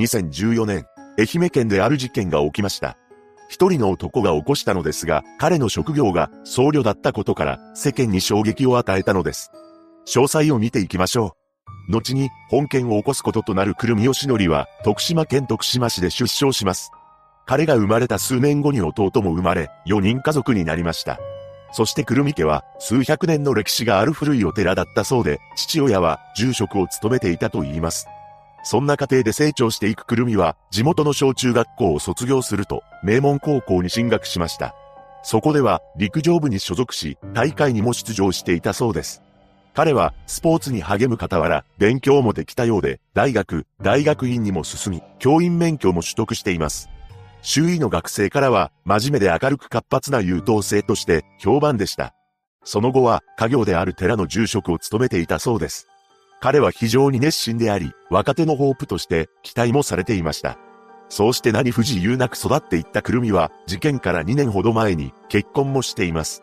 2014年、愛媛県である事件が起きました。一人の男が起こしたのですが、彼の職業が僧侶だったことから世間に衝撃を与えたのです。詳細を見ていきましょう。後に本件を起こすこととなる久留美義則は徳島県徳島市で出生します。彼が生まれた数年後に弟も生まれ、4人家族になりました。そして久留美家は数百年の歴史がある古いお寺だったそうで、父親は住職を務めていたと言います。そんな過程で成長していくくるみは、地元の小中学校を卒業すると、名門高校に進学しました。そこでは、陸上部に所属し、大会にも出場していたそうです。彼は、スポーツに励む傍ら、勉強もできたようで、大学、大学院にも進み、教員免許も取得しています。周囲の学生からは、真面目で明るく活発な優等生として評判でした。その後は、家業である寺の住職を務めていたそうです。彼は非常に熱心であり、若手のホープとして期待もされていました。そうして何不自由なく育っていったくるみは、事件から2年ほど前に結婚もしています。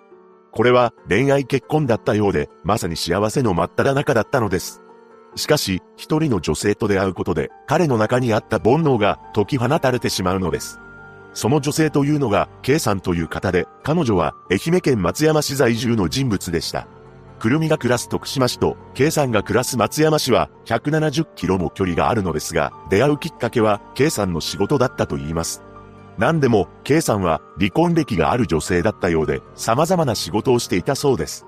これは恋愛結婚だったようで、まさに幸せの真っ只中だったのです。しかし、一人の女性と出会うことで、彼の中にあった煩悩が解き放たれてしまうのです。その女性というのが、K さんという方で、彼女は愛媛県松山市在住の人物でした。くるみが暮らす徳島市と、K さんが暮らす松山市は170キロも距離があるのですが、出会うきっかけは K さんの仕事だったと言います。何でも、K さんは離婚歴がある女性だったようで、様々な仕事をしていたそうです。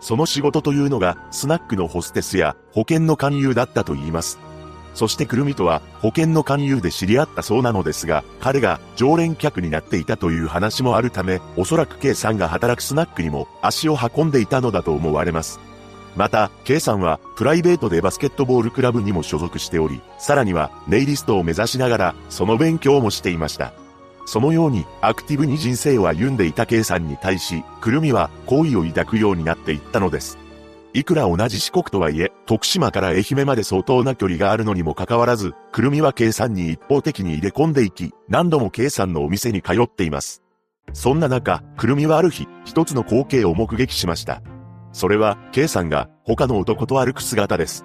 その仕事というのが、スナックのホステスや保険の勧誘だったと言います。そしてくるみとは保険の勧誘で知り合ったそうなのですが、彼が常連客になっていたという話もあるため、おそらく K さんが働くスナックにも足を運んでいたのだと思われます。また、K さんはプライベートでバスケットボールクラブにも所属しており、さらにはネイリストを目指しながらその勉強もしていました。そのようにアクティブに人生を歩んでいた K さんに対し、くるみは好意を抱くようになっていったのです。いくら同じ四国とはいえ、徳島から愛媛まで相当な距離があるのにもかかわらず、くるみは計算に一方的に入れ込んでいき、何度も計算のお店に通っています。そんな中、くるみはある日、一つの光景を目撃しました。それは、K さんが他の男と歩く姿です。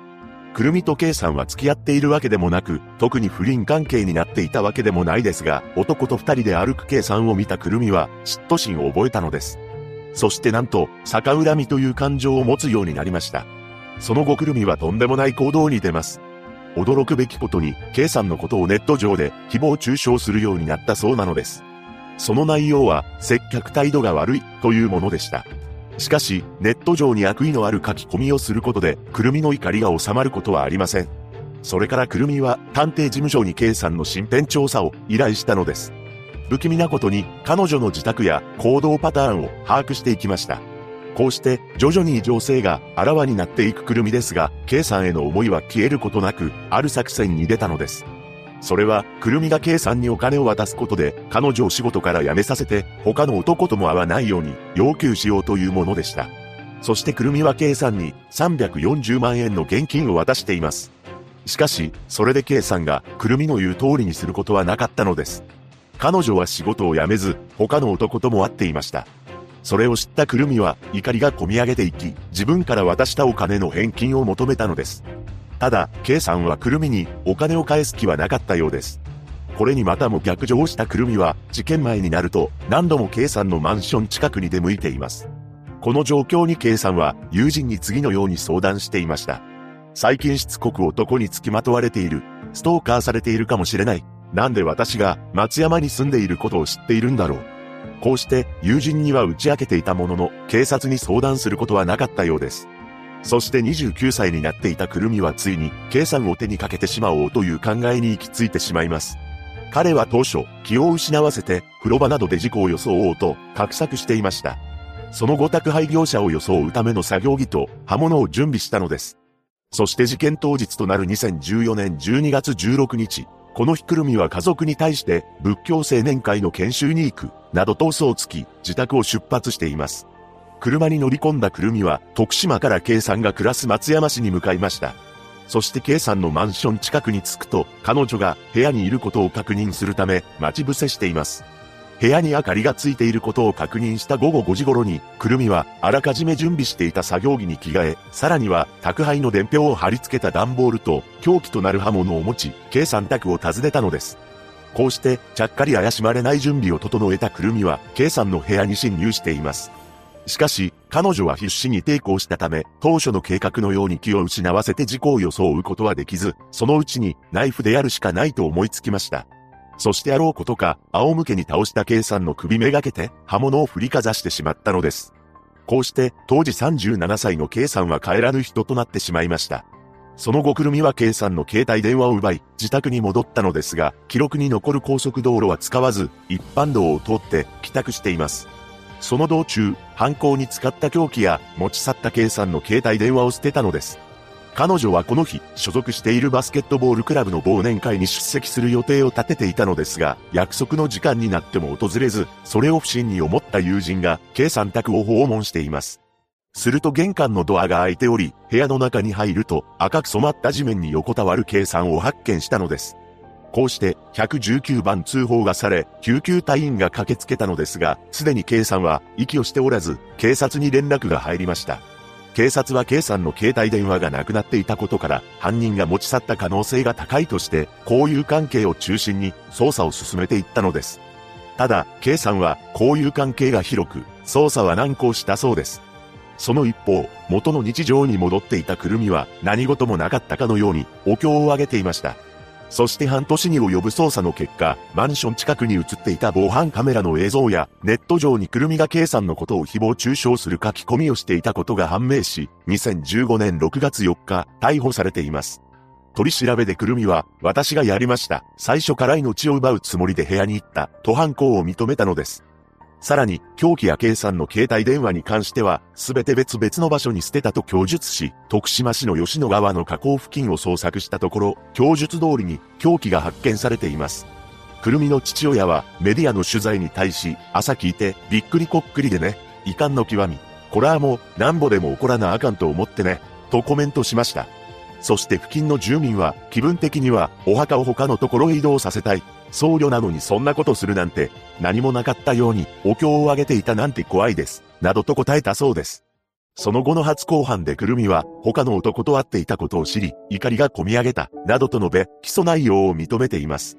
くるみと K さんは付き合っているわけでもなく、特に不倫関係になっていたわけでもないですが、男と二人で歩く K さんを見たくるみは、嫉妬心を覚えたのです。そしてなんと、逆恨みという感情を持つようになりました。その後くるみはとんでもない行動に出ます。驚くべきことに、K さんのことをネット上で誹謗中傷するようになったそうなのです。その内容は、接客態度が悪いというものでした。しかし、ネット上に悪意のある書き込みをすることで、くるみの怒りが収まることはありません。それからくるみは、探偵事務所に K さんの身辺調査を依頼したのです。不気味なことに彼女の自宅や行動パターンを把握していきました。こうして徐々に情勢があらわになっていくくるみですが、K さんへの思いは消えることなく、ある作戦に出たのです。それは、くるみが K さんにお金を渡すことで、彼女を仕事から辞めさせて、他の男とも会わないように要求しようというものでした。そしてくるみは K さんに340万円の現金を渡しています。しかし、それで K さんがくるみの言う通りにすることはなかったのです。彼女は仕事を辞めず、他の男とも会っていました。それを知ったくるみは怒りが込み上げていき、自分から渡したお金の返金を求めたのです。ただ、K さんはくるみにお金を返す気はなかったようです。これにまたも逆上したくるみは、事件前になると何度も K さんのマンション近くに出向いています。この状況に K さんは友人に次のように相談していました。最近しつこく男に付きまとわれている。ストーカーされているかもしれない。なんで私が松山に住んでいることを知っているんだろう。こうして友人には打ち明けていたものの、警察に相談することはなかったようです。そして29歳になっていたくるみはついに、計算を手にかけてしまおうという考えに行き着いてしまいます。彼は当初、気を失わせて、風呂場などで事故を装おうと、画策していました。その後宅配業者を装うための作業着と刃物を準備したのです。そして事件当日となる2014年12月16日、この日くるみは家族に対して仏教青年会の研修に行く、などと嘘をつき、自宅を出発しています。車に乗り込んだくるみは、徳島から K さんが暮らす松山市に向かいました。そして K さんのマンション近くに着くと、彼女が部屋にいることを確認するため、待ち伏せしています。部屋に明かりがついていることを確認した午後5時頃に、くるみはあらかじめ準備していた作業着に着替え、さらには宅配の伝票を貼り付けた段ボールと凶器となる刃物を持ち、K さん宅を訪ねたのです。こうして、ちゃっかり怪しまれない準備を整えたくるみは、K さんの部屋に侵入しています。しかし、彼女は必死に抵抗したため、当初の計画のように気を失わせて事故を装うことはできず、そのうちにナイフでやるしかないと思いつきました。そしてあろうことか、仰向けに倒した K さんの首めがけて、刃物を振りかざしてしまったのです。こうして、当時37歳の K さんは帰らぬ人となってしまいました。その後くるみは K さんの携帯電話を奪い、自宅に戻ったのですが、記録に残る高速道路は使わず、一般道を通って帰宅しています。その道中、犯行に使った凶器や持ち去った K さんの携帯電話を捨てたのです。彼女はこの日、所属しているバスケットボールクラブの忘年会に出席する予定を立てていたのですが、約束の時間になっても訪れず、それを不審に思った友人が、K さん宅を訪問しています。すると玄関のドアが開いており、部屋の中に入ると赤く染まった地面に横たわる K さんを発見したのです。こうして119番通報がされ、救急隊員が駆けつけたのですが、すでに K さんは息をしておらず、警察に連絡が入りました。警察は K さんの携帯電話がなくなっていたことから、犯人が持ち去った可能性が高いとして、交友関係を中心に捜査を進めていったのです。ただ、K さんは交友関係が広く、捜査は難航したそうです。その一方、元の日常に戻っていたくるみは何事もなかったかのようにお経を上げていました。そして半年に及ぶ捜査の結果、マンション近くに映っていた防犯カメラの映像や、ネット上にくるみが K さんのことを誹謗中傷する書き込みをしていたことが判明し、2015年6月4日、逮捕されています。取り調べでくるみは、私がやりました。最初から命を奪うつもりで部屋に行った、と犯行を認めたのです。さらに、凶器や計算の携帯電話に関しては、すべて別々の場所に捨てたと供述し、徳島市の吉野川の河口付近を捜索したところ、供述通りに凶器が発見されています。くるみの父親はメディアの取材に対し、朝聞いてびっくりこっくりでね、遺憾の極み。これはもう、なんぼでも起こらなあかんと思ってね、とコメントしました。そして付近の住民は気分的にはお墓を他のところへ移動させたい。僧侶なのにそんなことするなんて、何もなかったようにお経をあげていたなんて怖いです。などと答えたそうです。その後の初公判でくるみは他の男と会っていたことを知り、怒りが込み上げた、などと述べ、起訴内容を認めています。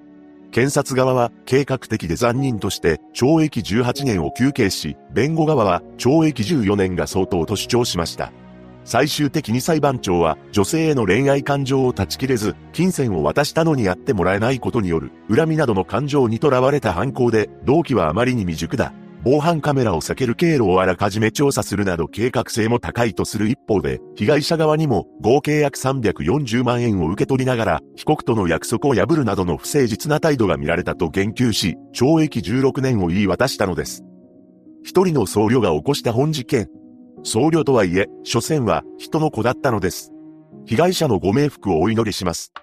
検察側は計画的で残忍として懲役18年を求刑し、弁護側は懲役14年が相当と主張しました。最終的に裁判長は女性への恋愛感情を断ち切れず、金銭を渡したのにやってもらえないことによる恨みなどの感情にとらわれた犯行で、動機はあまりに未熟だ。防犯カメラを避ける経路をあらかじめ調査するなど計画性も高いとする一方で、被害者側にも合計約340万円を受け取りながら、被告との約束を破るなどの不誠実な態度が見られたと言及し、懲役16年を言い渡したのです。一人の僧侶が起こした本事件。僧侶とはいえ、所詮は人の子だったのです。被害者のご冥福をお祈りします。